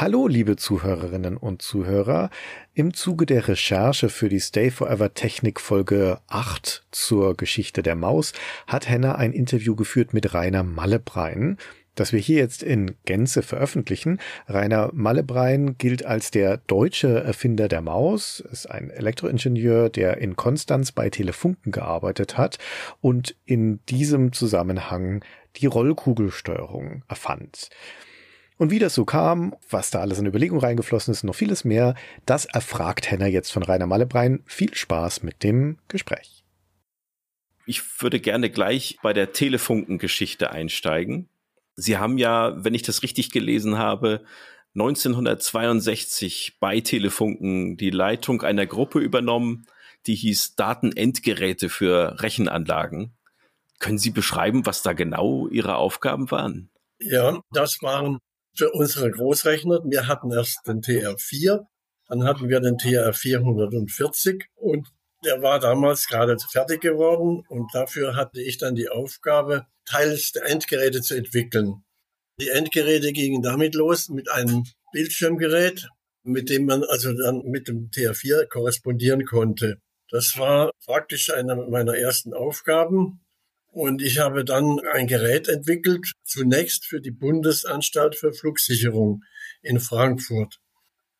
Hallo, liebe Zuhörerinnen und Zuhörer. Im Zuge der Recherche für die Stay Forever Technik Folge 8 zur Geschichte der Maus hat Henna ein Interview geführt mit Rainer Mallebrein, das wir hier jetzt in Gänze veröffentlichen. Rainer Mallebrein gilt als der deutsche Erfinder der Maus, ist ein Elektroingenieur, der in Konstanz bei Telefunken gearbeitet hat und in diesem Zusammenhang die Rollkugelsteuerung erfand. Und wie das so kam, was da alles in Überlegung reingeflossen ist, noch vieles mehr, das erfragt Henner jetzt von Rainer Mallebrein. Viel Spaß mit dem Gespräch. Ich würde gerne gleich bei der Telefunken-Geschichte einsteigen. Sie haben ja, wenn ich das richtig gelesen habe, 1962 bei Telefunken die Leitung einer Gruppe übernommen, die hieß Datenendgeräte für Rechenanlagen. Können Sie beschreiben, was da genau Ihre Aufgaben waren? Ja, das waren für unsere Großrechner. Wir hatten erst den TR4, dann hatten wir den TR 440 und der war damals gerade fertig geworden und dafür hatte ich dann die Aufgabe, teils der Endgeräte zu entwickeln. Die Endgeräte gingen damit los mit einem Bildschirmgerät, mit dem man also dann mit dem TR4 korrespondieren konnte. Das war praktisch eine meiner ersten Aufgaben. Und ich habe dann ein Gerät entwickelt, zunächst für die Bundesanstalt für Flugsicherung in Frankfurt.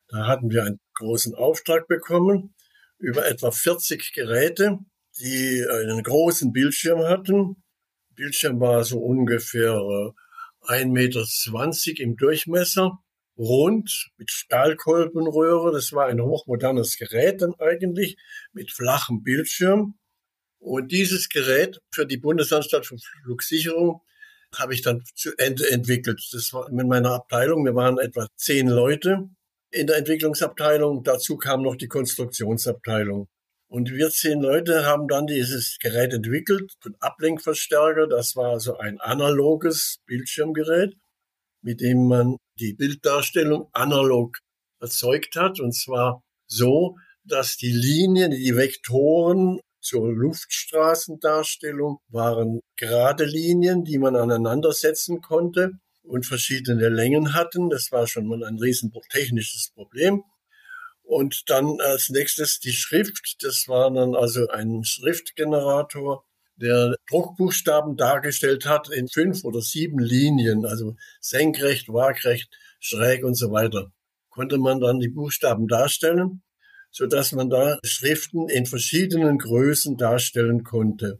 Da hatten wir einen großen Auftrag bekommen über etwa 40 Geräte, die einen großen Bildschirm hatten. Bildschirm war so ungefähr 1,20 äh, Meter im Durchmesser, rund mit Stahlkolbenröhre. Das war ein hochmodernes Gerät dann eigentlich mit flachem Bildschirm. Und dieses Gerät für die Bundesanstalt für Flugsicherung habe ich dann zu Ende entwickelt. Das war mit meiner Abteilung. Wir waren etwa zehn Leute in der Entwicklungsabteilung. Dazu kam noch die Konstruktionsabteilung. Und wir zehn Leute haben dann dieses Gerät entwickelt, den Ablenkverstärker. Das war so ein analoges Bildschirmgerät, mit dem man die Bilddarstellung analog erzeugt hat. Und zwar so, dass die Linien, die Vektoren zur Luftstraßendarstellung waren gerade Linien, die man aneinandersetzen konnte und verschiedene Längen hatten. Das war schon mal ein riesen technisches Problem. Und dann als nächstes die Schrift. Das war dann also ein Schriftgenerator, der Druckbuchstaben dargestellt hat in fünf oder sieben Linien, also senkrecht, waagrecht, schräg und so weiter. Konnte man dann die Buchstaben darstellen so dass man da Schriften in verschiedenen Größen darstellen konnte.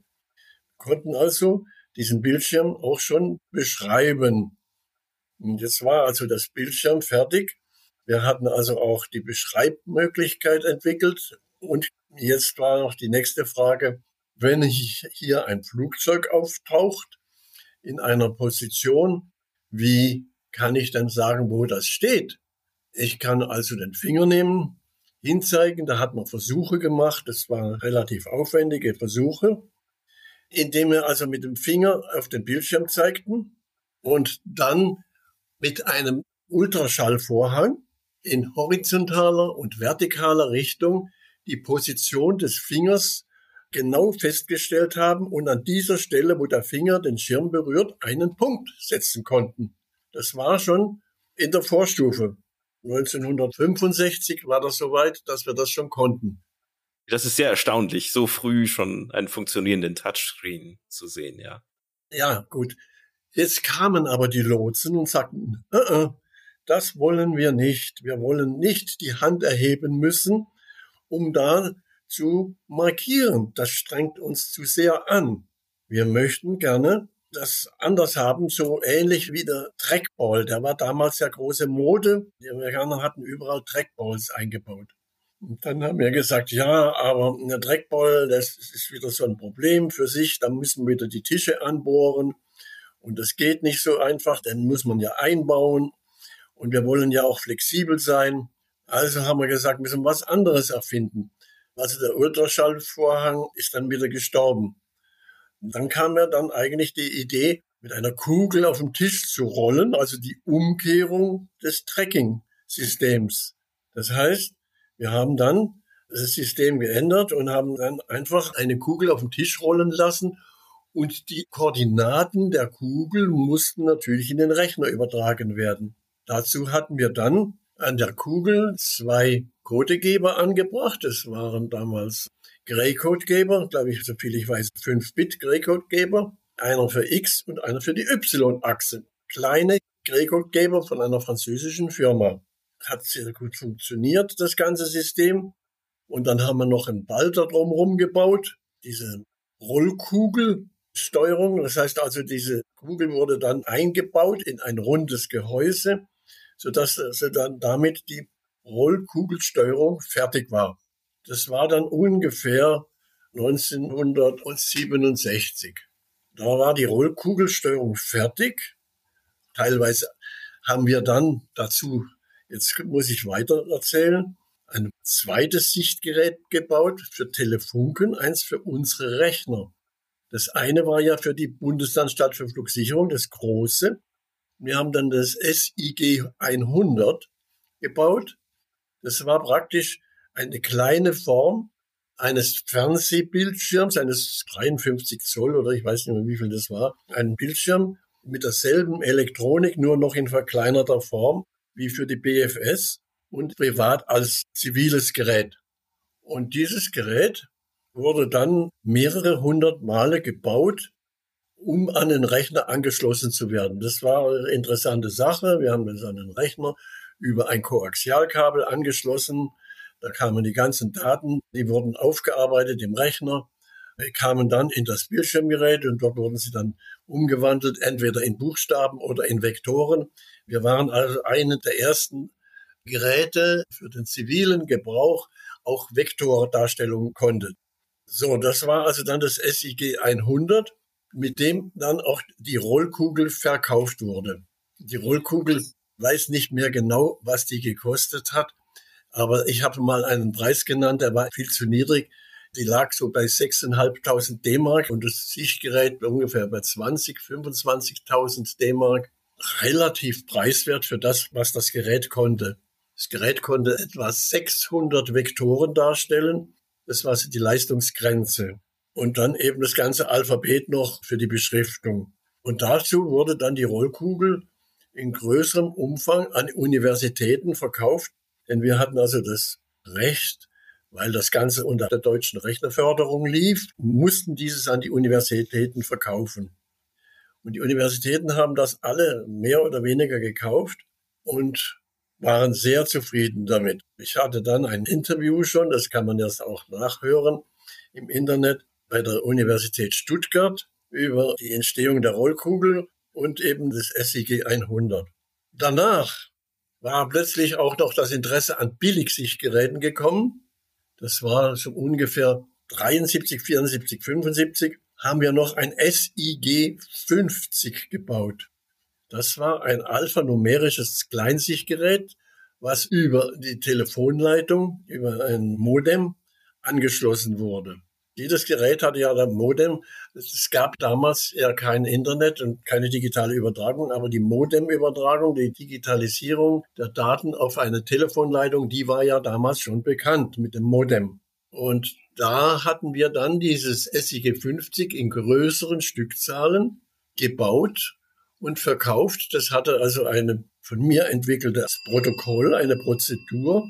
Wir konnten also diesen Bildschirm auch schon beschreiben. Und jetzt war also das Bildschirm fertig. Wir hatten also auch die Beschreibmöglichkeit entwickelt. Und jetzt war noch die nächste Frage, wenn hier ein Flugzeug auftaucht in einer Position, wie kann ich dann sagen, wo das steht? Ich kann also den Finger nehmen, hinzeigen. Da hat man Versuche gemacht. Das waren relativ aufwendige Versuche, indem wir also mit dem Finger auf den Bildschirm zeigten und dann mit einem Ultraschallvorhang in horizontaler und vertikaler Richtung die Position des Fingers genau festgestellt haben und an dieser Stelle, wo der Finger den Schirm berührt, einen Punkt setzen konnten. Das war schon in der Vorstufe. 1965 war das soweit, dass wir das schon konnten. Das ist sehr erstaunlich, so früh schon einen funktionierenden Touchscreen zu sehen, ja. Ja, gut. Jetzt kamen aber die Lotsen und sagten, uh -uh, das wollen wir nicht. Wir wollen nicht die Hand erheben müssen, um da zu markieren. Das strengt uns zu sehr an. Wir möchten gerne das anders haben, so ähnlich wie der Trackball. Der war damals ja große Mode. Die Amerikaner hatten überall Trackballs eingebaut. Und dann haben wir gesagt, ja, aber der Trackball, das ist wieder so ein Problem für sich. Da müssen wir wieder die Tische anbohren. Und das geht nicht so einfach. Den muss man ja einbauen. Und wir wollen ja auch flexibel sein. Also haben wir gesagt, wir müssen was anderes erfinden. Also der Ultraschallvorhang ist dann wieder gestorben. Und dann kam mir dann eigentlich die Idee, mit einer Kugel auf dem Tisch zu rollen, also die Umkehrung des Tracking-Systems. Das heißt, wir haben dann das System geändert und haben dann einfach eine Kugel auf dem Tisch rollen lassen und die Koordinaten der Kugel mussten natürlich in den Rechner übertragen werden. Dazu hatten wir dann an der Kugel zwei Codegeber angebracht. Das waren damals Gray-Codegeber, glaube ich, so viel ich weiß, 5-Bit Gray-Codegeber. Einer für X und einer für die Y-Achse. Kleine Gray-Codegeber von einer französischen Firma. Hat sehr gut funktioniert, das ganze System. Und dann haben wir noch einen Ball da drumherum gebaut. Diese Rollkugelsteuerung. Das heißt also, diese Kugel wurde dann eingebaut in ein rundes Gehäuse, sodass also dann damit die Rollkugelsteuerung fertig war. Das war dann ungefähr 1967. Da war die Rollkugelsteuerung fertig. Teilweise haben wir dann dazu, jetzt muss ich weiter erzählen, ein zweites Sichtgerät gebaut für Telefunken, eins für unsere Rechner. Das eine war ja für die Bundesanstalt für Flugsicherung, das große. Wir haben dann das SIG 100 gebaut. Das war praktisch eine kleine Form eines Fernsehbildschirms, eines 53 Zoll oder ich weiß nicht mehr, wie viel das war. Ein Bildschirm mit derselben Elektronik, nur noch in verkleinerter Form wie für die BFS und privat als ziviles Gerät. Und dieses Gerät wurde dann mehrere hundert Male gebaut, um an den Rechner angeschlossen zu werden. Das war eine interessante Sache. Wir haben das an den Rechner über ein Koaxialkabel angeschlossen. Da kamen die ganzen Daten, die wurden aufgearbeitet im Rechner, kamen dann in das Bildschirmgerät und dort wurden sie dann umgewandelt, entweder in Buchstaben oder in Vektoren. Wir waren also eine der ersten Geräte für den zivilen Gebrauch auch Vektordarstellung konnte. So, das war also dann das SIG 100, mit dem dann auch die Rollkugel verkauft wurde. Die Rollkugel weiß nicht mehr genau, was die gekostet hat, aber ich habe mal einen Preis genannt, der war viel zu niedrig. Die lag so bei 6.500 D-Mark und das Sichtgerät ungefähr bei 20, 25.000 D-Mark. Relativ preiswert für das, was das Gerät konnte. Das Gerät konnte etwa 600 Vektoren darstellen. Das war die Leistungsgrenze. Und dann eben das ganze Alphabet noch für die Beschriftung. Und dazu wurde dann die Rollkugel in größerem Umfang an Universitäten verkauft. Denn wir hatten also das Recht, weil das Ganze unter der deutschen Rechnerförderung lief, mussten dieses an die Universitäten verkaufen. Und die Universitäten haben das alle mehr oder weniger gekauft und waren sehr zufrieden damit. Ich hatte dann ein Interview schon, das kann man jetzt auch nachhören im Internet bei der Universität Stuttgart über die Entstehung der Rollkugel und eben des SIG 100. Danach war plötzlich auch noch das Interesse an Billigsichtgeräten gekommen. Das war so ungefähr 73, 74, 75 haben wir noch ein SIG 50 gebaut. Das war ein alphanumerisches Kleinsichtgerät, was über die Telefonleitung, über ein Modem angeschlossen wurde. Jedes Gerät hatte ja ein Modem. Es gab damals ja kein Internet und keine digitale Übertragung, aber die Modemübertragung, die Digitalisierung der Daten auf eine Telefonleitung, die war ja damals schon bekannt mit dem Modem. Und da hatten wir dann dieses SIG 50 in größeren Stückzahlen gebaut und verkauft. Das hatte also eine von mir entwickeltes Protokoll, eine Prozedur,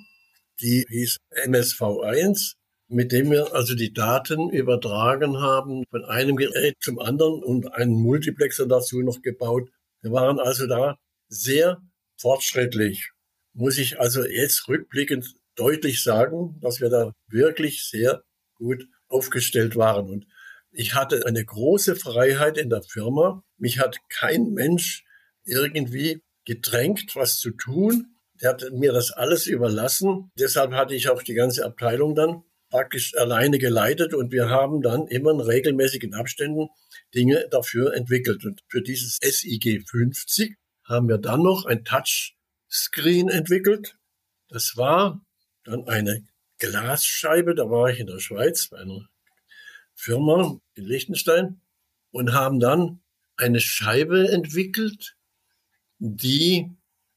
die hieß MSV1, mit dem wir also die Daten übertragen haben von einem Gerät zum anderen und einen Multiplexer dazu noch gebaut. Wir waren also da sehr fortschrittlich. Muss ich also jetzt rückblickend deutlich sagen, dass wir da wirklich sehr gut aufgestellt waren. Und ich hatte eine große Freiheit in der Firma. Mich hat kein Mensch irgendwie gedrängt, was zu tun. Der hat mir das alles überlassen. Deshalb hatte ich auch die ganze Abteilung dann praktisch alleine geleitet und wir haben dann immer in regelmäßigen Abständen Dinge dafür entwickelt. Und für dieses SIG 50 haben wir dann noch ein Touchscreen entwickelt. Das war dann eine Glasscheibe, da war ich in der Schweiz bei einer Firma in Liechtenstein und haben dann eine Scheibe entwickelt, die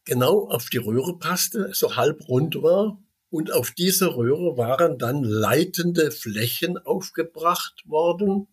genau auf die Röhre passte, so halb rund war. Und auf dieser Röhre waren dann leitende Flächen aufgebracht worden.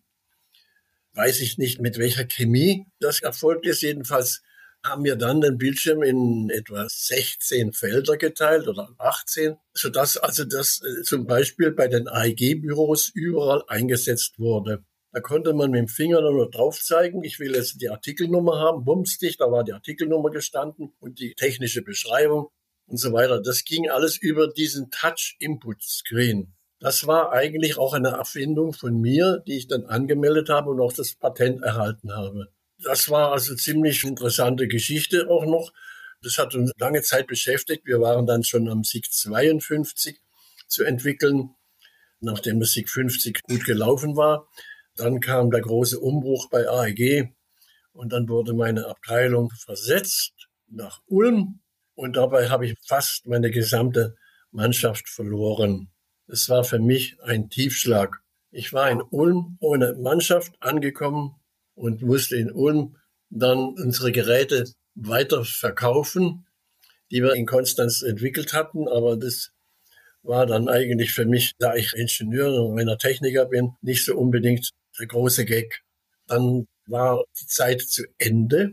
Weiß ich nicht, mit welcher Chemie das erfolgt ist. Jedenfalls haben wir dann den Bildschirm in etwa 16 Felder geteilt oder 18, sodass also das äh, zum Beispiel bei den AEG-Büros überall eingesetzt wurde. Da konnte man mit dem Finger nur drauf zeigen, ich will jetzt die Artikelnummer haben, bumstig, da war die Artikelnummer gestanden und die technische Beschreibung und so weiter. Das ging alles über diesen Touch-Input-Screen. Das war eigentlich auch eine Erfindung von mir, die ich dann angemeldet habe und auch das Patent erhalten habe. Das war also ziemlich interessante Geschichte auch noch. Das hat uns lange Zeit beschäftigt. Wir waren dann schon am SIG 52 zu entwickeln, nachdem das SIG 50 gut gelaufen war. Dann kam der große Umbruch bei AEG und dann wurde meine Abteilung versetzt nach Ulm und dabei habe ich fast meine gesamte Mannschaft verloren. Es war für mich ein Tiefschlag. Ich war in Ulm ohne Mannschaft angekommen und musste in Ulm dann unsere Geräte weiter verkaufen, die wir in Konstanz entwickelt hatten. Aber das war dann eigentlich für mich, da ich Ingenieur und meiner Techniker bin, nicht so unbedingt der große Gag. Dann war die Zeit zu Ende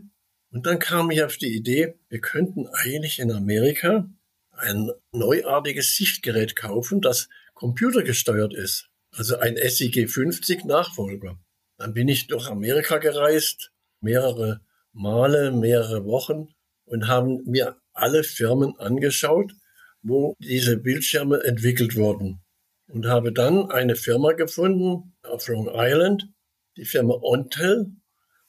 und dann kam ich auf die Idee, wir könnten eigentlich in Amerika ein neuartiges Sichtgerät kaufen, das computergesteuert ist. Also ein SIG 50 Nachfolger. Dann bin ich durch Amerika gereist, mehrere Male, mehrere Wochen und haben mir alle Firmen angeschaut, wo diese Bildschirme entwickelt wurden. Und habe dann eine Firma gefunden auf Long Island, die Firma Ontel,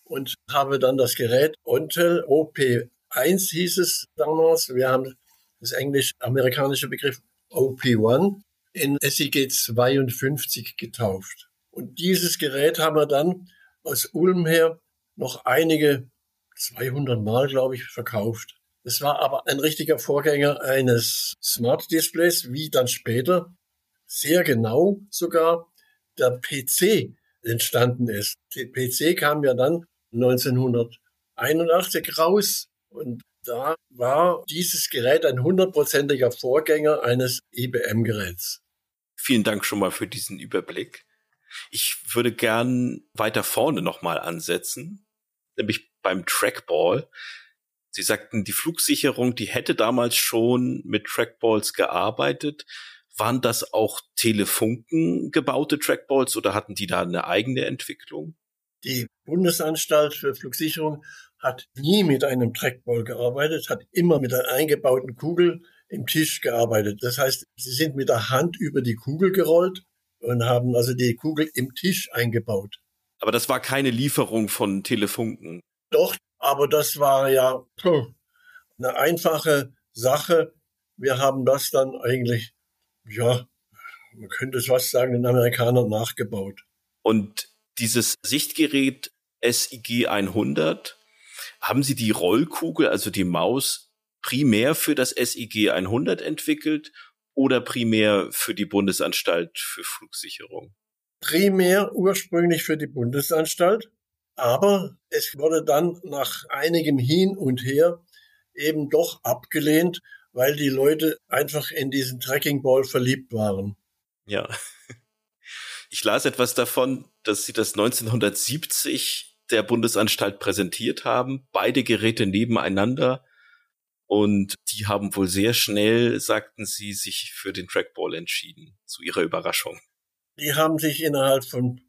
und habe dann das Gerät Ontel OP1 hieß es damals. Wir haben das englisch-amerikanische Begriff OP1 in SIG 52 getauft. Und dieses Gerät haben wir dann aus Ulm her noch einige 200 Mal, glaube ich, verkauft. Es war aber ein richtiger Vorgänger eines Smart Displays, wie dann später sehr genau sogar der PC entstanden ist. Der PC kam ja dann 1981 raus und da war dieses Gerät ein hundertprozentiger Vorgänger eines IBM-Geräts. Vielen Dank schon mal für diesen Überblick. Ich würde gern weiter vorne nochmal ansetzen, nämlich beim Trackball. Sie sagten, die Flugsicherung, die hätte damals schon mit Trackballs gearbeitet. Waren das auch Telefunken gebaute Trackballs oder hatten die da eine eigene Entwicklung? Die Bundesanstalt für Flugsicherung hat nie mit einem Trackball gearbeitet, hat immer mit einer eingebauten Kugel im Tisch gearbeitet. Das heißt, sie sind mit der Hand über die Kugel gerollt und haben also die Kugel im Tisch eingebaut. Aber das war keine Lieferung von Telefunken. Doch, aber das war ja eine einfache Sache. Wir haben das dann eigentlich, ja, man könnte es was sagen, den Amerikanern nachgebaut. Und dieses Sichtgerät SIG 100, haben Sie die Rollkugel, also die Maus, primär für das SIG 100 entwickelt oder primär für die Bundesanstalt für Flugsicherung? Primär ursprünglich für die Bundesanstalt, aber es wurde dann nach einigem Hin und Her eben doch abgelehnt, weil die Leute einfach in diesen Tracking Ball verliebt waren. Ja. Ich las etwas davon, dass sie das 1970 der Bundesanstalt präsentiert haben, beide Geräte nebeneinander und die haben wohl sehr schnell, sagten sie, sich für den Trackball entschieden, zu ihrer Überraschung. Die haben sich innerhalb von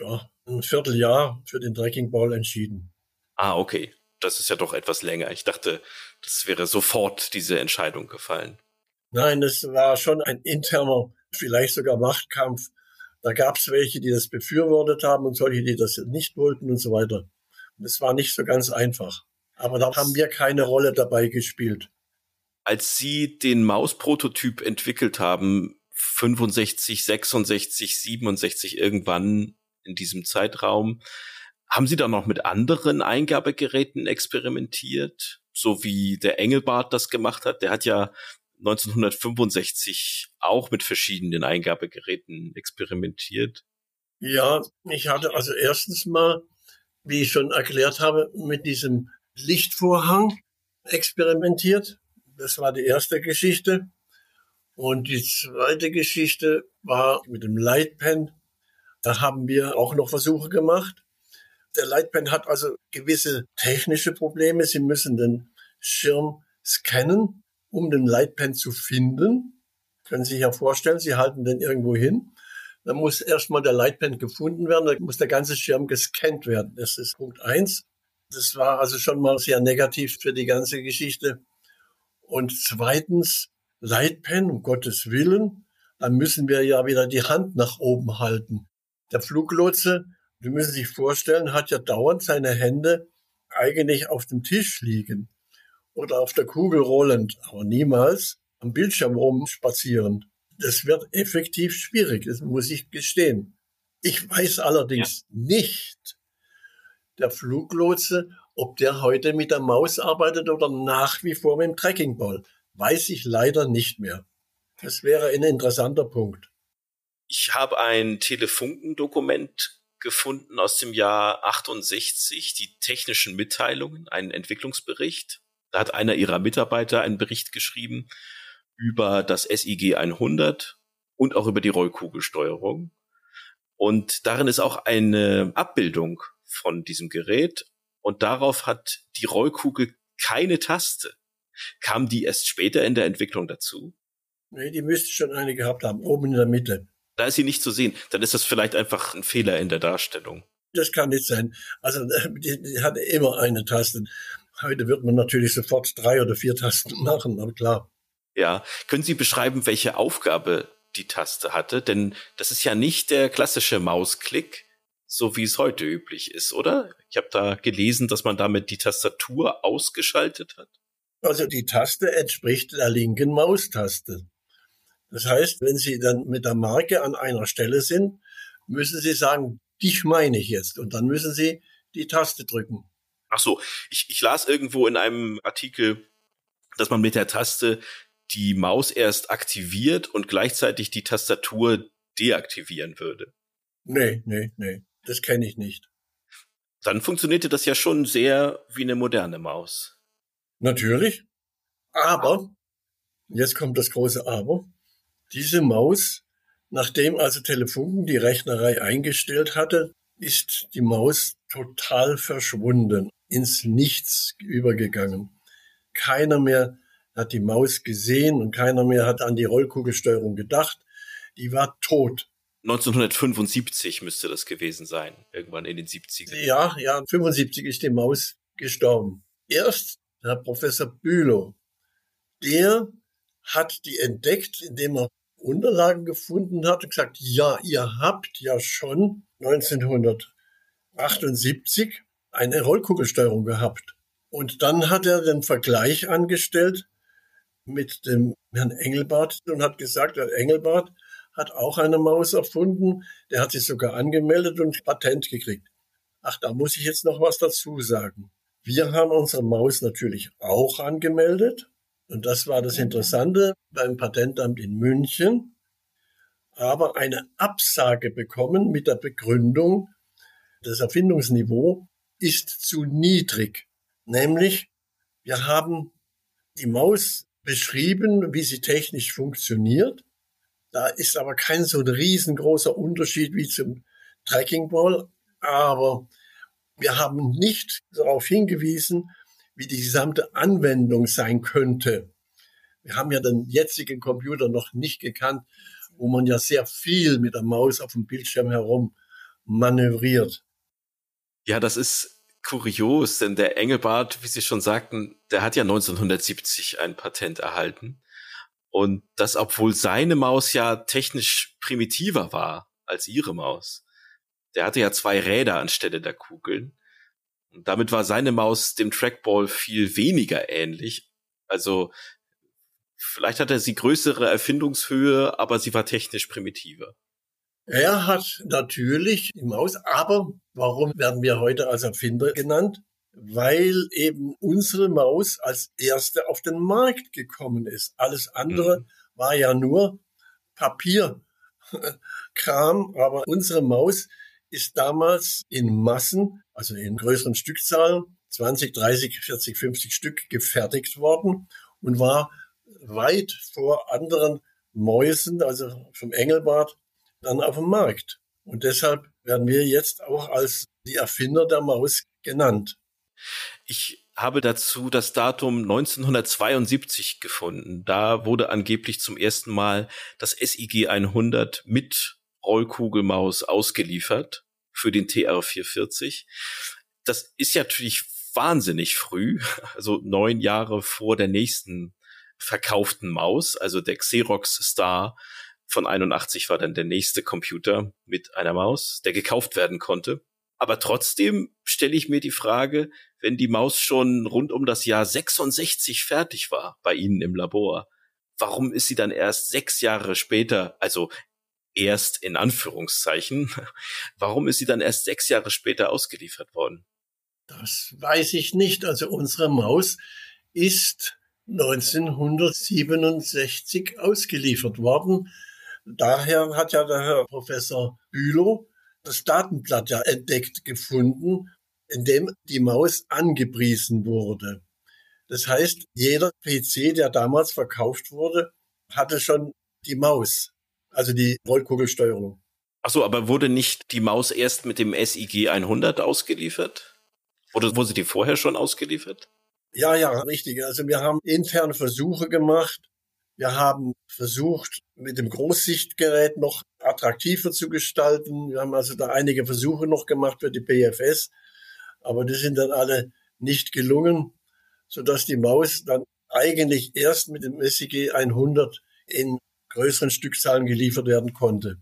ja, einem Vierteljahr für den Trackingball entschieden. Ah, okay. Das ist ja doch etwas länger. Ich dachte, das wäre sofort diese Entscheidung gefallen. Nein, es war schon ein interner, vielleicht sogar Machtkampf. Da gab es welche, die das befürwortet haben und solche, die das nicht wollten und so weiter. Es war nicht so ganz einfach. Aber da haben wir keine Rolle dabei gespielt. Als Sie den Mausprototyp entwickelt haben, 65, 66, 67 irgendwann in diesem Zeitraum, haben Sie da noch mit anderen Eingabegeräten experimentiert? So wie der Engelbart das gemacht hat. Der hat ja 1965 auch mit verschiedenen Eingabegeräten experimentiert. Ja, ich hatte also erstens mal, wie ich schon erklärt habe, mit diesem Lichtvorhang experimentiert. Das war die erste Geschichte. Und die zweite Geschichte war mit dem Lightpen. Da haben wir auch noch Versuche gemacht. Der Lightpen hat also gewisse technische Probleme. Sie müssen den Schirm scannen, um den Lightpen zu finden. Können Sie sich ja vorstellen, Sie halten den irgendwo hin. Dann muss erstmal der Lightpen gefunden werden, dann muss der ganze Schirm gescannt werden. Das ist Punkt eins. Das war also schon mal sehr negativ für die ganze Geschichte. Und zweitens, Lightpen, um Gottes Willen, dann müssen wir ja wieder die Hand nach oben halten. Der Fluglotse, Sie müssen sich vorstellen, hat ja dauernd seine Hände eigentlich auf dem Tisch liegen oder auf der Kugel rollend, aber niemals am Bildschirm rumspazierend. Das wird effektiv schwierig, das muss ich gestehen. Ich weiß allerdings ja. nicht, der Fluglotse, ob der heute mit der Maus arbeitet oder nach wie vor mit dem Trackingball, weiß ich leider nicht mehr. Das wäre ein interessanter Punkt. Ich habe ein Telefunkendokument gefunden aus dem Jahr 68, die technischen Mitteilungen, einen Entwicklungsbericht. Da hat einer ihrer Mitarbeiter einen Bericht geschrieben über das SIG 100 und auch über die Rollkugelsteuerung. Und darin ist auch eine Abbildung von diesem Gerät und darauf hat die Rollkugel keine Taste. Kam die erst später in der Entwicklung dazu? Nee, die müsste schon eine gehabt haben, oben in der Mitte. Da ist sie nicht zu sehen. Dann ist das vielleicht einfach ein Fehler in der Darstellung. Das kann nicht sein. Also die, die hatte immer eine Taste. Heute wird man natürlich sofort drei oder vier Tasten machen, aber klar. Ja. Können Sie beschreiben, welche Aufgabe die Taste hatte? Denn das ist ja nicht der klassische Mausklick, so wie es heute üblich ist, oder? Ich habe da gelesen, dass man damit die Tastatur ausgeschaltet hat. Also die Taste entspricht der linken Maustaste. Das heißt, wenn Sie dann mit der Marke an einer Stelle sind, müssen Sie sagen, dich meine ich jetzt. Und dann müssen Sie die Taste drücken. Ach so, ich, ich las irgendwo in einem Artikel, dass man mit der Taste die Maus erst aktiviert und gleichzeitig die Tastatur deaktivieren würde. Nee, nee, nee, das kenne ich nicht. Dann funktionierte das ja schon sehr wie eine moderne Maus. Natürlich. Aber, jetzt kommt das große Aber, diese Maus, nachdem also Telefunken die Rechnerei eingestellt hatte, ist die Maus total verschwunden, ins Nichts übergegangen. Keiner mehr hat die Maus gesehen und keiner mehr hat an die Rollkugelsteuerung gedacht. Die war tot. 1975 müsste das gewesen sein, irgendwann in den 70ern. Ja, ja, 75 ist die Maus gestorben. Erst Herr Professor Bülow, der hat die entdeckt, indem er Unterlagen gefunden hat und gesagt, ja, ihr habt ja schon 1978 eine Rollkugelsteuerung gehabt. Und dann hat er den Vergleich angestellt mit dem Herrn Engelbart und hat gesagt, Herr Engelbart hat auch eine Maus erfunden, der hat sich sogar angemeldet und Patent gekriegt. Ach, da muss ich jetzt noch was dazu sagen. Wir haben unsere Maus natürlich auch angemeldet und das war das Interessante beim Patentamt in München, aber eine Absage bekommen mit der Begründung, das Erfindungsniveau ist zu niedrig. Nämlich, wir haben die Maus beschrieben, wie sie technisch funktioniert. Da ist aber kein so ein riesengroßer Unterschied wie zum Tracking Ball. Aber wir haben nicht darauf hingewiesen, wie die gesamte Anwendung sein könnte. Wir haben ja den jetzigen Computer noch nicht gekannt, wo man ja sehr viel mit der Maus auf dem Bildschirm herum manövriert. Ja, das ist kurios, denn der Engelbart, wie Sie schon sagten, der hat ja 1970 ein Patent erhalten. Und das, obwohl seine Maus ja technisch primitiver war als Ihre Maus. Der hatte ja zwei Räder anstelle der Kugeln. Und damit war seine Maus dem Trackball viel weniger ähnlich. Also vielleicht hat er sie größere Erfindungshöhe, aber sie war technisch primitiver. Er hat natürlich die Maus, aber warum werden wir heute als Erfinder genannt? Weil eben unsere Maus als erste auf den Markt gekommen ist. Alles andere mhm. war ja nur Papierkram, aber unsere Maus ist damals in Massen, also in größeren Stückzahlen, 20, 30, 40, 50 Stück gefertigt worden und war weit vor anderen Mäusen, also vom Engelbart, dann auf dem Markt. Und deshalb werden wir jetzt auch als die Erfinder der Maus genannt. Ich habe dazu das Datum 1972 gefunden. Da wurde angeblich zum ersten Mal das SIG 100 mit Rollkugelmaus ausgeliefert für den TR440. Das ist ja natürlich wahnsinnig früh, also neun Jahre vor der nächsten verkauften Maus, also der Xerox Star von 81 war dann der nächste Computer mit einer Maus, der gekauft werden konnte. Aber trotzdem stelle ich mir die Frage, wenn die Maus schon rund um das Jahr 66 fertig war bei Ihnen im Labor, warum ist sie dann erst sechs Jahre später, also erst in Anführungszeichen, warum ist sie dann erst sechs Jahre später ausgeliefert worden? Das weiß ich nicht. Also unsere Maus ist 1967 ausgeliefert worden. Daher hat ja der Herr Professor Bülow das Datenblatt ja entdeckt gefunden, in dem die Maus angepriesen wurde. Das heißt, jeder PC, der damals verkauft wurde, hatte schon die Maus, also die Rollkugelsteuerung. Ach so, aber wurde nicht die Maus erst mit dem SIG 100 ausgeliefert? Oder wurde die vorher schon ausgeliefert? Ja, ja, richtig. Also wir haben interne Versuche gemacht. Wir haben versucht, mit dem Großsichtgerät noch attraktiver zu gestalten. Wir haben also da einige Versuche noch gemacht für die BFS, aber die sind dann alle nicht gelungen, sodass die Maus dann eigentlich erst mit dem SIG 100 in größeren Stückzahlen geliefert werden konnte.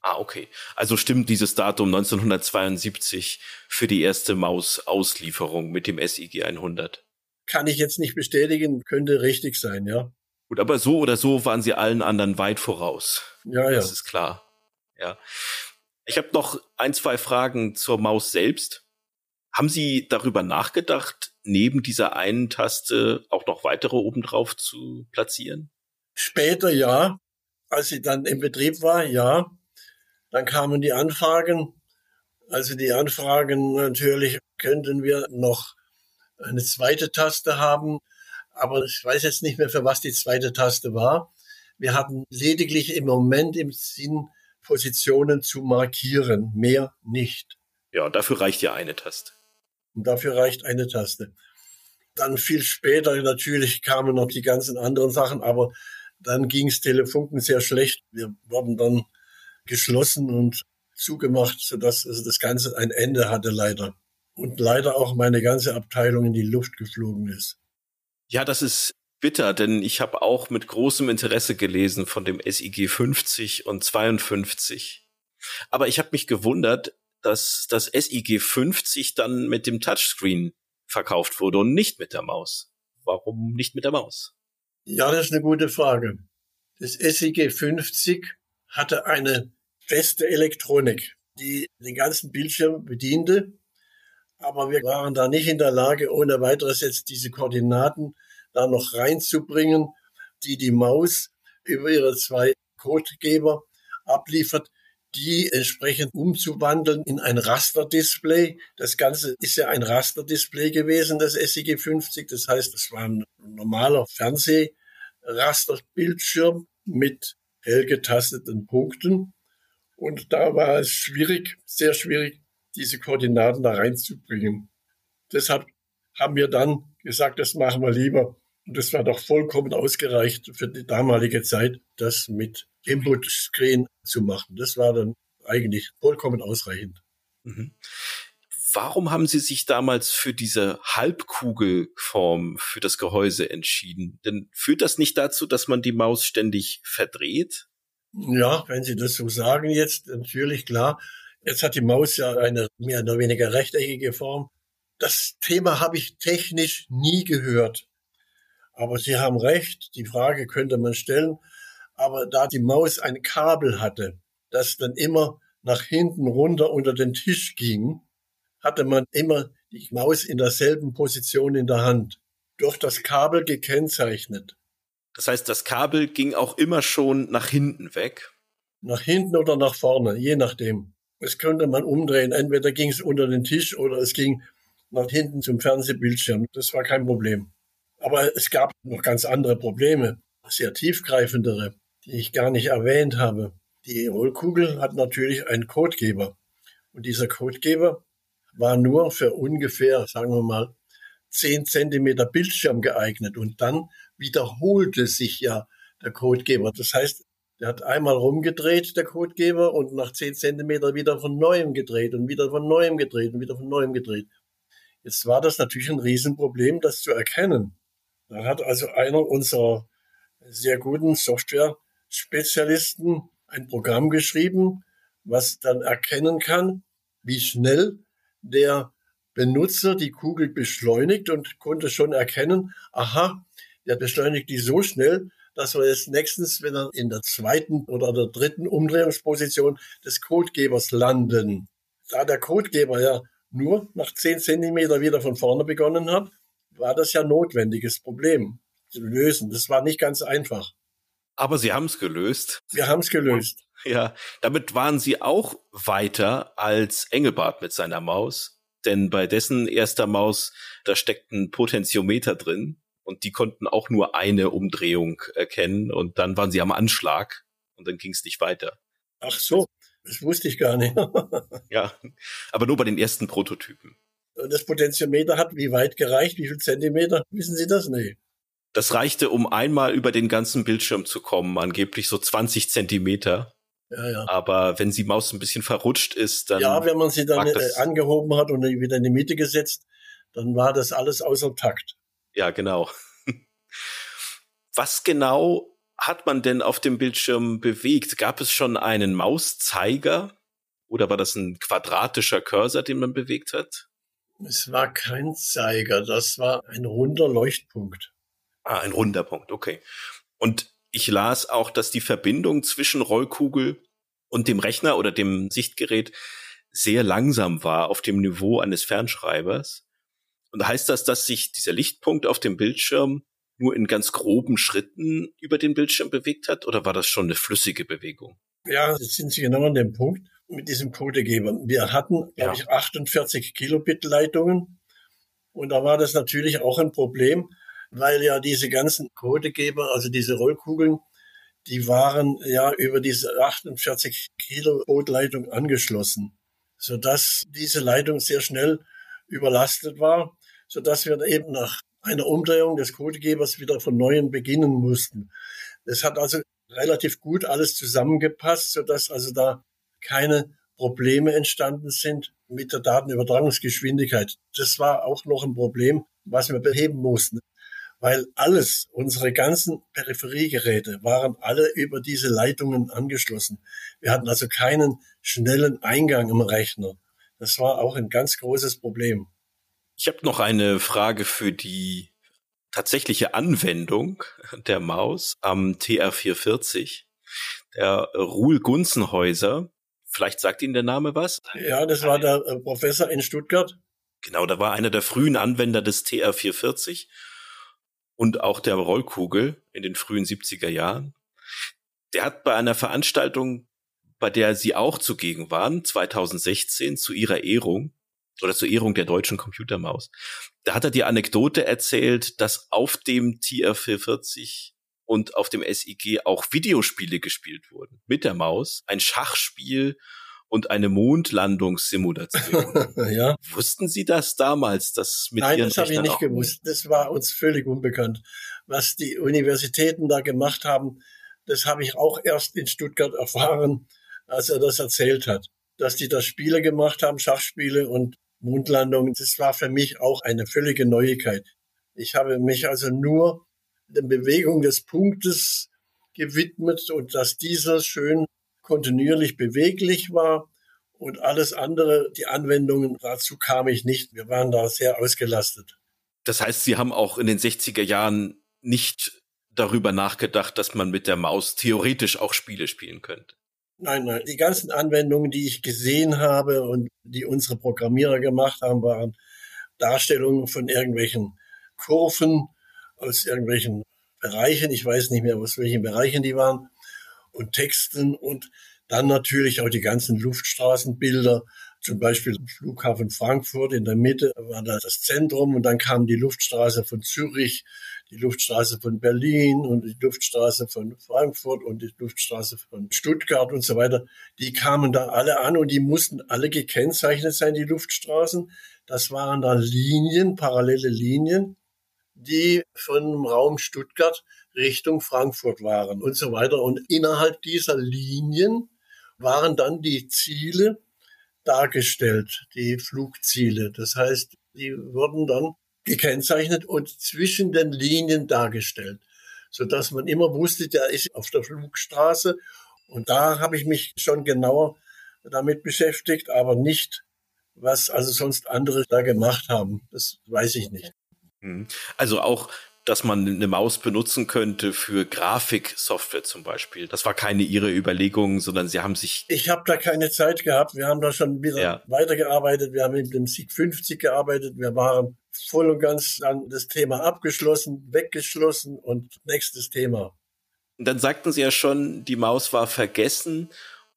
Ah, okay. Also stimmt dieses Datum 1972 für die erste Maus-Auslieferung mit dem SIG 100? Kann ich jetzt nicht bestätigen, könnte richtig sein, ja. Gut, aber so oder so waren sie allen anderen weit voraus. Ja, ja. Das ist klar. Ja. Ich habe noch ein, zwei Fragen zur Maus selbst. Haben Sie darüber nachgedacht, neben dieser einen Taste auch noch weitere obendrauf zu platzieren? Später ja. Als sie dann im Betrieb war, ja. Dann kamen die Anfragen. Also die Anfragen natürlich könnten wir noch eine zweite Taste haben, aber ich weiß jetzt nicht mehr, für was die zweite Taste war. Wir hatten lediglich im Moment im Sinn, Positionen zu markieren, mehr nicht. Ja, dafür reicht ja eine Taste. Und dafür reicht eine Taste. Dann viel später natürlich kamen noch die ganzen anderen Sachen, aber dann ging's Telefunken sehr schlecht. Wir wurden dann geschlossen und zugemacht, sodass also das Ganze ein Ende hatte leider. Und leider auch meine ganze Abteilung in die Luft geflogen ist. Ja, das ist bitter, denn ich habe auch mit großem Interesse gelesen von dem SIG 50 und 52. Aber ich habe mich gewundert, dass das SIG 50 dann mit dem Touchscreen verkauft wurde und nicht mit der Maus. Warum nicht mit der Maus? Ja, das ist eine gute Frage. Das SIG 50 hatte eine feste Elektronik, die den ganzen Bildschirm bediente. Aber wir waren da nicht in der Lage, ohne weiteres jetzt diese Koordinaten da noch reinzubringen, die die Maus über ihre zwei Codegeber abliefert, die entsprechend umzuwandeln in ein Rasterdisplay. Das Ganze ist ja ein Rasterdisplay gewesen, das SIG 50. Das heißt, es war ein normaler Fernsehrasterbildschirm mit hell getasteten Punkten. Und da war es schwierig, sehr schwierig, diese Koordinaten da reinzubringen. Deshalb haben wir dann gesagt, das machen wir lieber. Und das war doch vollkommen ausgereicht für die damalige Zeit, das mit Input-Screen zu machen. Das war dann eigentlich vollkommen ausreichend. Mhm. Warum haben Sie sich damals für diese Halbkugelform für das Gehäuse entschieden? Denn führt das nicht dazu, dass man die Maus ständig verdreht? Ja, wenn Sie das so sagen jetzt, natürlich klar. Jetzt hat die Maus ja eine mehr oder weniger rechteckige Form. Das Thema habe ich technisch nie gehört. Aber Sie haben recht, die Frage könnte man stellen. Aber da die Maus ein Kabel hatte, das dann immer nach hinten runter unter den Tisch ging, hatte man immer die Maus in derselben Position in der Hand. Durch das Kabel gekennzeichnet. Das heißt, das Kabel ging auch immer schon nach hinten weg. Nach hinten oder nach vorne, je nachdem. Es konnte man umdrehen. Entweder ging es unter den Tisch oder es ging nach hinten zum Fernsehbildschirm. Das war kein Problem. Aber es gab noch ganz andere Probleme, sehr tiefgreifendere, die ich gar nicht erwähnt habe. Die Rollkugel hat natürlich einen Codegeber. Und dieser Codegeber war nur für ungefähr, sagen wir mal, 10 Zentimeter Bildschirm geeignet. Und dann wiederholte sich ja der Codegeber. Das heißt, der hat einmal rumgedreht, der Codegeber, und nach 10 Zentimeter wieder von neuem gedreht und wieder von neuem gedreht und wieder von neuem gedreht. Jetzt war das natürlich ein Riesenproblem, das zu erkennen. Da hat also einer unserer sehr guten Software-Spezialisten ein Programm geschrieben, was dann erkennen kann, wie schnell der Benutzer die Kugel beschleunigt und konnte schon erkennen, aha, der beschleunigt die so schnell, dass wir jetzt nächstens, wenn er in der zweiten oder der dritten Umdrehungsposition des Codegebers landen. Da der Codegeber ja nur nach zehn Zentimeter wieder von vorne begonnen hat, war das ja notwendiges Problem zu lösen. Das war nicht ganz einfach. Aber Sie haben es gelöst. Wir haben es gelöst. Ja, damit waren Sie auch weiter als Engelbart mit seiner Maus. Denn bei dessen erster Maus, da steckt ein Potentiometer drin. Und die konnten auch nur eine Umdrehung erkennen. Und dann waren sie am Anschlag. Und dann ging es nicht weiter. Ach so, das wusste ich gar nicht. ja, aber nur bei den ersten Prototypen. Und das Potentiometer hat wie weit gereicht? Wie viel Zentimeter? Wissen Sie das? Nee. Das reichte, um einmal über den ganzen Bildschirm zu kommen, angeblich so 20 Zentimeter. Ja, ja. Aber wenn die Maus ein bisschen verrutscht ist, dann. Ja, wenn man sie dann äh, angehoben hat und wieder in die Mitte gesetzt, dann war das alles außer Takt. Ja, genau. Was genau hat man denn auf dem Bildschirm bewegt? Gab es schon einen Mauszeiger? Oder war das ein quadratischer Cursor, den man bewegt hat? Es war kein Zeiger, das war ein runder Leuchtpunkt. Ah, ein runder Punkt, okay. Und ich las auch, dass die Verbindung zwischen Rollkugel und dem Rechner oder dem Sichtgerät sehr langsam war auf dem Niveau eines Fernschreibers. Und heißt das, dass sich dieser Lichtpunkt auf dem Bildschirm nur in ganz groben Schritten über den Bildschirm bewegt hat oder war das schon eine flüssige Bewegung? Ja, jetzt sind Sie genau an dem Punkt mit diesem Codegeber. Wir hatten, ja. glaube ich, 48 Kilobit Leitungen und da war das natürlich auch ein Problem, weil ja diese ganzen Codegeber, also diese Rollkugeln, die waren ja über diese 48 Kilovolt Leitung angeschlossen, sodass diese Leitung sehr schnell überlastet war, sodass wir eben nach einer Umdrehung des Codegebers wieder von neuem beginnen mussten. Das hat also relativ gut alles zusammengepasst, sodass also da keine Probleme entstanden sind mit der Datenübertragungsgeschwindigkeit. Das war auch noch ein Problem, was wir beheben mussten weil alles, unsere ganzen Peripheriegeräte waren alle über diese Leitungen angeschlossen. Wir hatten also keinen schnellen Eingang im Rechner. Das war auch ein ganz großes Problem. Ich habe noch eine Frage für die tatsächliche Anwendung der Maus am TR440. Der Ruhl Gunzenhäuser, vielleicht sagt Ihnen der Name was? Ja, das war der äh, Professor in Stuttgart. Genau, da war einer der frühen Anwender des TR440 und auch der Rollkugel in den frühen 70er Jahren. Der hat bei einer Veranstaltung, bei der sie auch zugegen waren, 2016 zu ihrer Ehrung oder zur Ehrung der deutschen Computermaus, da hat er die Anekdote erzählt, dass auf dem TR440 und auf dem SIG auch Videospiele gespielt wurden mit der Maus, ein Schachspiel und eine Mondlandungssimulation. ja. Wussten Sie das damals, dass mit Nein, Ihren das habe ich nicht gewusst. Das war uns völlig unbekannt. Was die Universitäten da gemacht haben, das habe ich auch erst in Stuttgart erfahren, als er das erzählt hat. Dass die da Spiele gemacht haben, Schachspiele und Mondlandungen, das war für mich auch eine völlige Neuigkeit. Ich habe mich also nur der Bewegung des Punktes gewidmet und dass dieser schön kontinuierlich beweglich war und alles andere, die Anwendungen, dazu kam ich nicht. Wir waren da sehr ausgelastet. Das heißt, Sie haben auch in den 60er Jahren nicht darüber nachgedacht, dass man mit der Maus theoretisch auch Spiele spielen könnte. Nein, nein. Die ganzen Anwendungen, die ich gesehen habe und die unsere Programmierer gemacht haben, waren Darstellungen von irgendwelchen Kurven aus irgendwelchen Bereichen. Ich weiß nicht mehr, aus welchen Bereichen die waren und Texten und dann natürlich auch die ganzen Luftstraßenbilder, zum Beispiel Flughafen Frankfurt in der Mitte war da das Zentrum und dann kam die Luftstraße von Zürich, die Luftstraße von Berlin und die Luftstraße von Frankfurt und die Luftstraße von Stuttgart und so weiter. Die kamen da alle an und die mussten alle gekennzeichnet sein, die Luftstraßen. Das waren dann Linien, parallele Linien, die von Raum Stuttgart Richtung Frankfurt waren und so weiter. Und innerhalb dieser Linien waren dann die Ziele dargestellt, die Flugziele. Das heißt, die wurden dann gekennzeichnet und zwischen den Linien dargestellt, so dass man immer wusste, der ist auf der Flugstraße. Und da habe ich mich schon genauer damit beschäftigt, aber nicht, was also sonst andere da gemacht haben. Das weiß ich nicht. Mhm. Also auch dass man eine Maus benutzen könnte für Grafiksoftware zum Beispiel. Das war keine ihre Überlegung, sondern sie haben sich. Ich habe da keine Zeit gehabt. Wir haben da schon wieder ja. weitergearbeitet. Wir haben mit dem SIG 50 gearbeitet. Wir waren voll und ganz an das Thema abgeschlossen, weggeschlossen und nächstes Thema. Und dann sagten Sie ja schon, die Maus war vergessen.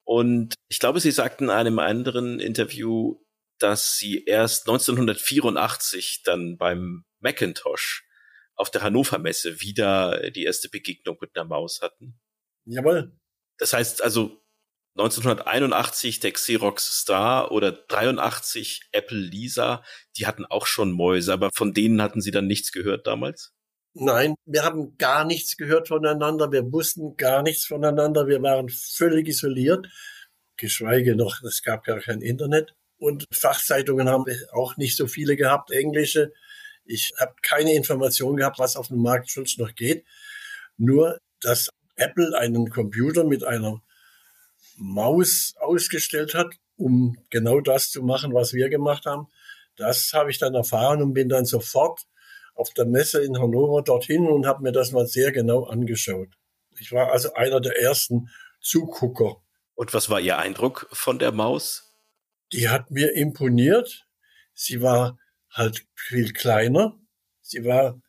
Und ich glaube, Sie sagten in einem anderen Interview, dass Sie erst 1984 dann beim Macintosh auf der Hannover Messe wieder die erste Begegnung mit einer Maus hatten. Jawohl. Das heißt also 1981 der Xerox Star oder 83 Apple Lisa, die hatten auch schon Mäuse, aber von denen hatten sie dann nichts gehört damals? Nein, wir haben gar nichts gehört voneinander, wir wussten gar nichts voneinander, wir waren völlig isoliert, geschweige noch, es gab gar kein Internet und Fachzeitungen haben wir auch nicht so viele gehabt, englische. Ich habe keine Information gehabt, was auf dem Markt schon noch geht. Nur, dass Apple einen Computer mit einer Maus ausgestellt hat, um genau das zu machen, was wir gemacht haben. Das habe ich dann erfahren und bin dann sofort auf der Messe in Hannover dorthin und habe mir das mal sehr genau angeschaut. Ich war also einer der ersten Zugucker. Und was war Ihr Eindruck von der Maus? Die hat mir imponiert. Sie war halt viel kleiner. Sie war,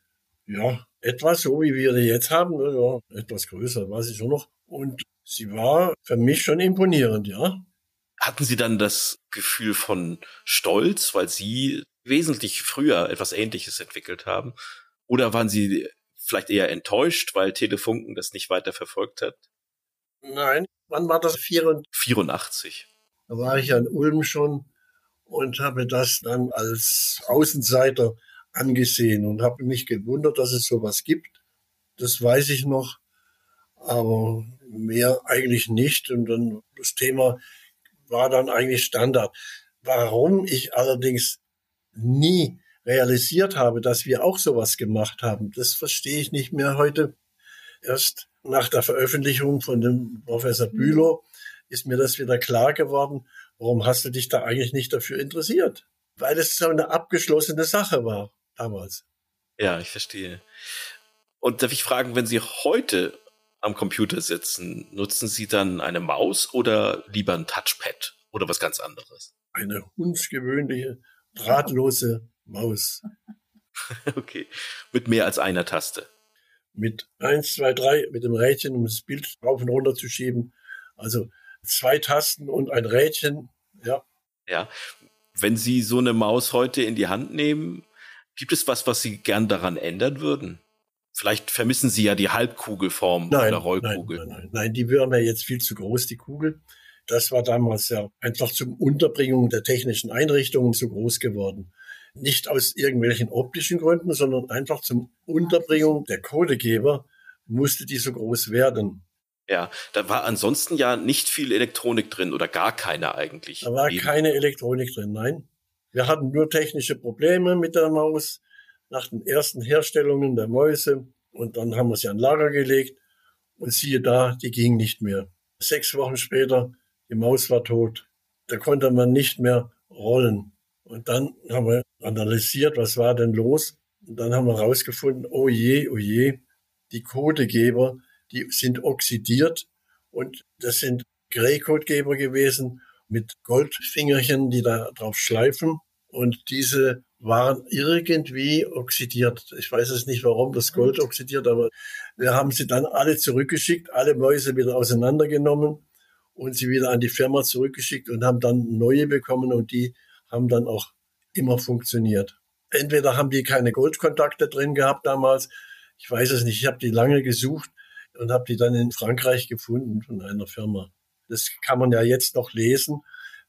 ja, etwas so, wie wir die jetzt haben, ja, etwas größer, weiß ich schon noch. Und sie war für mich schon imponierend, ja. Hatten Sie dann das Gefühl von Stolz, weil Sie wesentlich früher etwas Ähnliches entwickelt haben? Oder waren Sie vielleicht eher enttäuscht, weil Telefunken das nicht weiter verfolgt hat? Nein, wann war das? 84. Da war ich ja in Ulm schon und habe das dann als Außenseiter angesehen und habe mich gewundert, dass es sowas gibt. Das weiß ich noch, aber mehr eigentlich nicht. Und dann das Thema war dann eigentlich Standard. Warum ich allerdings nie realisiert habe, dass wir auch sowas gemacht haben, das verstehe ich nicht mehr heute. Erst nach der Veröffentlichung von dem Professor Bülow ist mir das wieder klar geworden warum hast du dich da eigentlich nicht dafür interessiert? Weil es so eine abgeschlossene Sache war damals. Ja, ich verstehe. Und darf ich fragen, wenn Sie heute am Computer sitzen, nutzen Sie dann eine Maus oder lieber ein Touchpad oder was ganz anderes? Eine hundsgewöhnliche, drahtlose Maus. okay. Mit mehr als einer Taste. Mit eins, zwei, drei, mit dem Rädchen, um das Bild rauf und runter zu schieben. Also zwei Tasten und ein Rädchen, ja. Ja. Wenn Sie so eine Maus heute in die Hand nehmen, gibt es was, was Sie gern daran ändern würden? Vielleicht vermissen Sie ja die Halbkugelform nein, oder Rollkugel. Nein, nein, nein, nein, die wäre mir jetzt viel zu groß, die Kugel. Das war damals ja einfach zum Unterbringung der technischen Einrichtungen zu groß geworden. Nicht aus irgendwelchen optischen Gründen, sondern einfach zum Unterbringung der Codegeber musste die so groß werden. Ja, da war ansonsten ja nicht viel Elektronik drin oder gar keine eigentlich. Da war keine Elektronik drin, nein. Wir hatten nur technische Probleme mit der Maus nach den ersten Herstellungen der Mäuse und dann haben wir sie an Lager gelegt und siehe da, die ging nicht mehr. Sechs Wochen später, die Maus war tot. Da konnte man nicht mehr rollen. Und dann haben wir analysiert, was war denn los? Und dann haben wir herausgefunden, oh je, oh je, die Codegeber die sind oxidiert. Und das sind Grey-Codegeber gewesen mit Goldfingerchen, die da drauf schleifen. Und diese waren irgendwie oxidiert. Ich weiß es nicht, warum das Gold oxidiert, aber wir haben sie dann alle zurückgeschickt, alle Mäuse wieder auseinandergenommen und sie wieder an die Firma zurückgeschickt und haben dann neue bekommen und die haben dann auch immer funktioniert. Entweder haben die keine Goldkontakte drin gehabt damals, ich weiß es nicht, ich habe die lange gesucht und habe die dann in Frankreich gefunden von einer Firma. Das kann man ja jetzt noch lesen.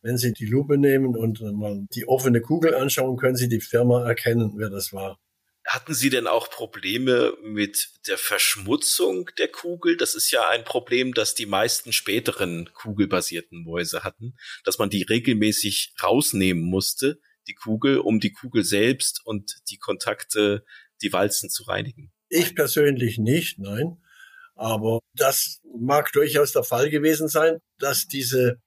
Wenn Sie die Lupe nehmen und mal die offene Kugel anschauen, können Sie die Firma erkennen, wer das war. Hatten Sie denn auch Probleme mit der Verschmutzung der Kugel? Das ist ja ein Problem, das die meisten späteren kugelbasierten Mäuse hatten, dass man die regelmäßig rausnehmen musste, die Kugel, um die Kugel selbst und die Kontakte, die Walzen zu reinigen. Ich persönlich nicht, nein. Aber das mag durchaus der Fall gewesen sein, dass diese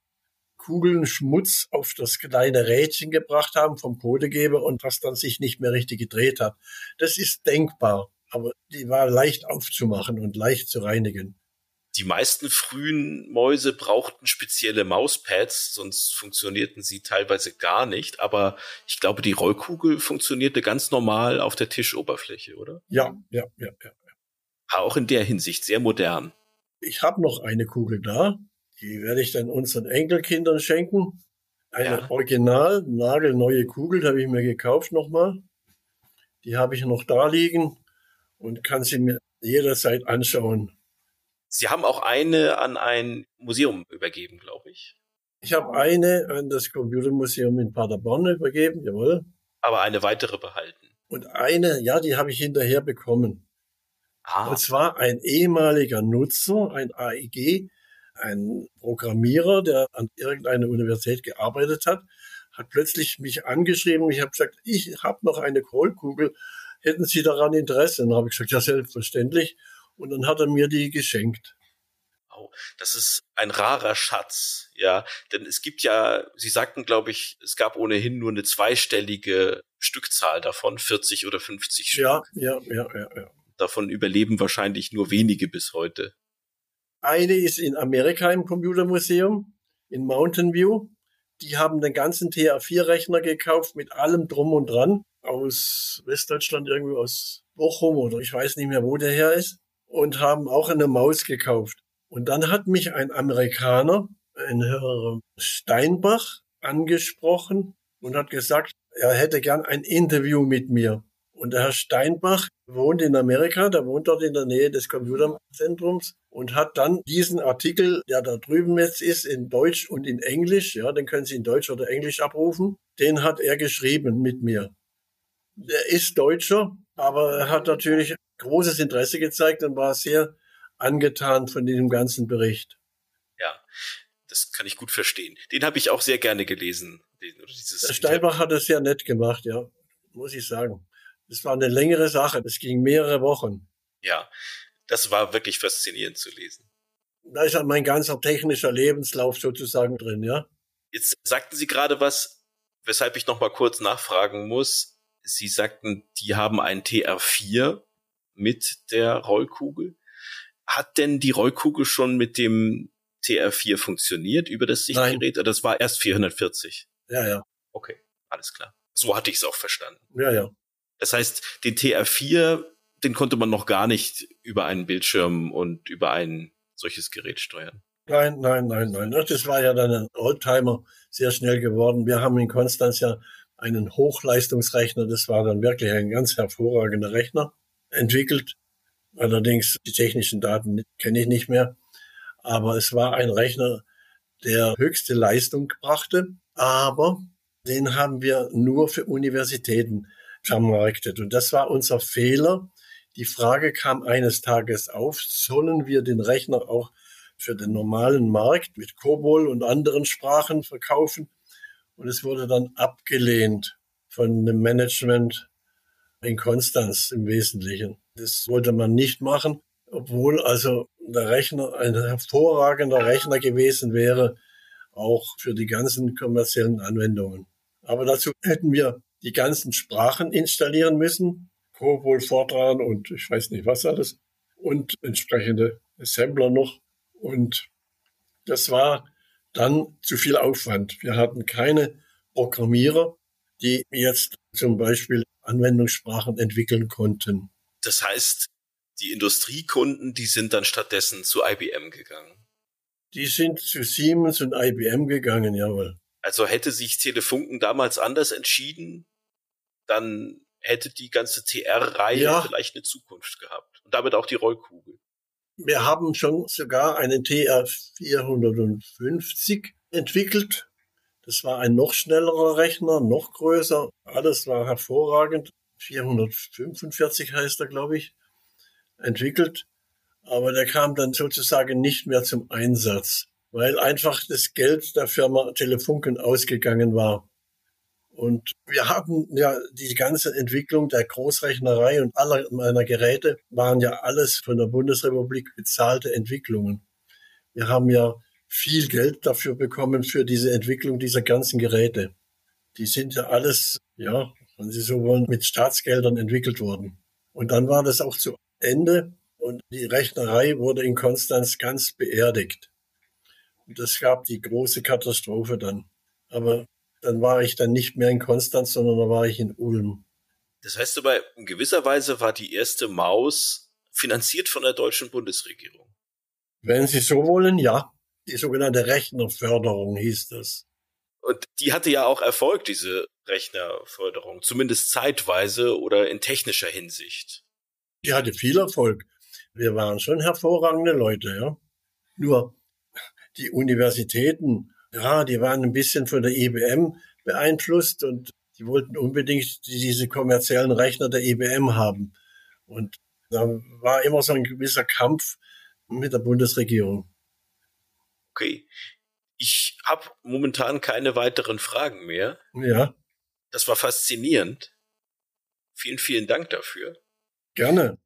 Kugeln Schmutz auf das kleine Rädchen gebracht haben vom Codegeber und das dann sich nicht mehr richtig gedreht hat. Das ist denkbar, aber die war leicht aufzumachen und leicht zu reinigen. Die meisten frühen Mäuse brauchten spezielle Mauspads, sonst funktionierten sie teilweise gar nicht. Aber ich glaube, die Rollkugel funktionierte ganz normal auf der Tischoberfläche, oder? Ja, ja, ja, ja. Auch in der Hinsicht sehr modern. Ich habe noch eine Kugel da. Die werde ich dann unseren Enkelkindern schenken. Eine ja. original nagelneue Kugel habe ich mir gekauft nochmal. Die habe ich noch da liegen und kann sie mir jederzeit anschauen. Sie haben auch eine an ein Museum übergeben, glaube ich. Ich habe eine an das Computermuseum in Paderborn übergeben, jawohl. Aber eine weitere behalten. Und eine, ja, die habe ich hinterher bekommen. Ah. Und zwar ein ehemaliger Nutzer, ein AIG, ein Programmierer, der an irgendeiner Universität gearbeitet hat, hat plötzlich mich angeschrieben. Ich habe gesagt, ich habe noch eine Kohlkugel. Hätten Sie daran Interesse? Und dann habe ich gesagt, ja, selbstverständlich. Und dann hat er mir die geschenkt. Oh, das ist ein rarer Schatz, ja. Denn es gibt ja, Sie sagten, glaube ich, es gab ohnehin nur eine zweistellige Stückzahl davon, 40 oder 50 Stück. Ja, ja, ja, ja, ja. Davon überleben wahrscheinlich nur wenige bis heute. Eine ist in Amerika im Computermuseum, in Mountain View. Die haben den ganzen TR4-Rechner gekauft mit allem drum und dran. Aus Westdeutschland, irgendwie aus Bochum oder ich weiß nicht mehr, wo der her ist. Und haben auch eine Maus gekauft. Und dann hat mich ein Amerikaner, ein Herr Steinbach, angesprochen und hat gesagt, er hätte gern ein Interview mit mir. Und der Herr Steinbach wohnt in Amerika, der wohnt dort in der Nähe des Computerzentrums und hat dann diesen Artikel, der da drüben jetzt ist, in Deutsch und in Englisch, ja, den können Sie in Deutsch oder Englisch abrufen, den hat er geschrieben mit mir. Der ist Deutscher, aber er hat natürlich großes Interesse gezeigt und war sehr angetan von diesem ganzen Bericht. Ja, das kann ich gut verstehen. Den habe ich auch sehr gerne gelesen. Den, Der Steinbach hat es sehr nett gemacht, ja, muss ich sagen. Das war eine längere Sache, das ging mehrere Wochen. Ja, das war wirklich faszinierend zu lesen. Da ist ja mein ganzer technischer Lebenslauf sozusagen drin, ja. Jetzt sagten Sie gerade was, weshalb ich noch mal kurz nachfragen muss. Sie sagten, die haben einen TR4 mit der Rollkugel. Hat denn die Rollkugel schon mit dem TR4 funktioniert über das Sichtgerät? Nein. Das war erst 440. Ja, ja. Okay, alles klar. So hatte ich es auch verstanden. Ja, ja. Das heißt, den TR4 den konnte man noch gar nicht über einen Bildschirm und über ein solches Gerät steuern. Nein, nein, nein, nein. Das war ja dann ein Oldtimer sehr schnell geworden. Wir haben in Konstanz ja einen Hochleistungsrechner, das war dann wirklich ein ganz hervorragender Rechner, entwickelt. Allerdings die technischen Daten kenne ich nicht mehr. Aber es war ein Rechner, der höchste Leistung brachte. Aber den haben wir nur für Universitäten vermarktet. Und das war unser Fehler, die Frage kam eines Tages auf, sollen wir den Rechner auch für den normalen Markt mit COBOL und anderen Sprachen verkaufen? Und es wurde dann abgelehnt von dem Management in Konstanz im Wesentlichen. Das wollte man nicht machen, obwohl also der Rechner ein hervorragender Rechner gewesen wäre, auch für die ganzen kommerziellen Anwendungen. Aber dazu hätten wir die ganzen Sprachen installieren müssen, Cobol, Fortran und ich weiß nicht was alles und entsprechende Assembler noch. Und das war dann zu viel Aufwand. Wir hatten keine Programmierer, die jetzt zum Beispiel Anwendungssprachen entwickeln konnten. Das heißt, die Industriekunden, die sind dann stattdessen zu IBM gegangen. Die sind zu Siemens und IBM gegangen, jawohl. Also hätte sich Telefunken damals anders entschieden, dann hätte die ganze TR-Reihe ja. vielleicht eine Zukunft gehabt. Und damit auch die Rollkugel. Wir haben schon sogar einen TR 450 entwickelt. Das war ein noch schnellerer Rechner, noch größer. Alles war hervorragend. 445 heißt er, glaube ich, entwickelt. Aber der kam dann sozusagen nicht mehr zum Einsatz, weil einfach das Geld der Firma Telefunken ausgegangen war. Und wir haben ja die ganze Entwicklung der Großrechnerei und aller meiner Geräte waren ja alles von der Bundesrepublik bezahlte Entwicklungen. Wir haben ja viel Geld dafür bekommen für diese Entwicklung dieser ganzen Geräte. Die sind ja alles, ja, wenn Sie so wollen, mit Staatsgeldern entwickelt worden. Und dann war das auch zu Ende und die Rechnerei wurde in Konstanz ganz beerdigt. Und es gab die große Katastrophe dann. Aber dann war ich dann nicht mehr in Konstanz, sondern da war ich in Ulm. Das heißt aber, in gewisser Weise war die erste Maus finanziert von der deutschen Bundesregierung. Wenn Sie so wollen, ja. Die sogenannte Rechnerförderung hieß das. Und die hatte ja auch Erfolg, diese Rechnerförderung, zumindest zeitweise oder in technischer Hinsicht. Die hatte viel Erfolg. Wir waren schon hervorragende Leute, ja. Nur die Universitäten ja, die waren ein bisschen von der IBM beeinflusst und die wollten unbedingt diese kommerziellen Rechner der IBM haben. Und da war immer so ein gewisser Kampf mit der Bundesregierung. Okay. Ich habe momentan keine weiteren Fragen mehr. Ja. Das war faszinierend. Vielen, vielen Dank dafür. Gerne.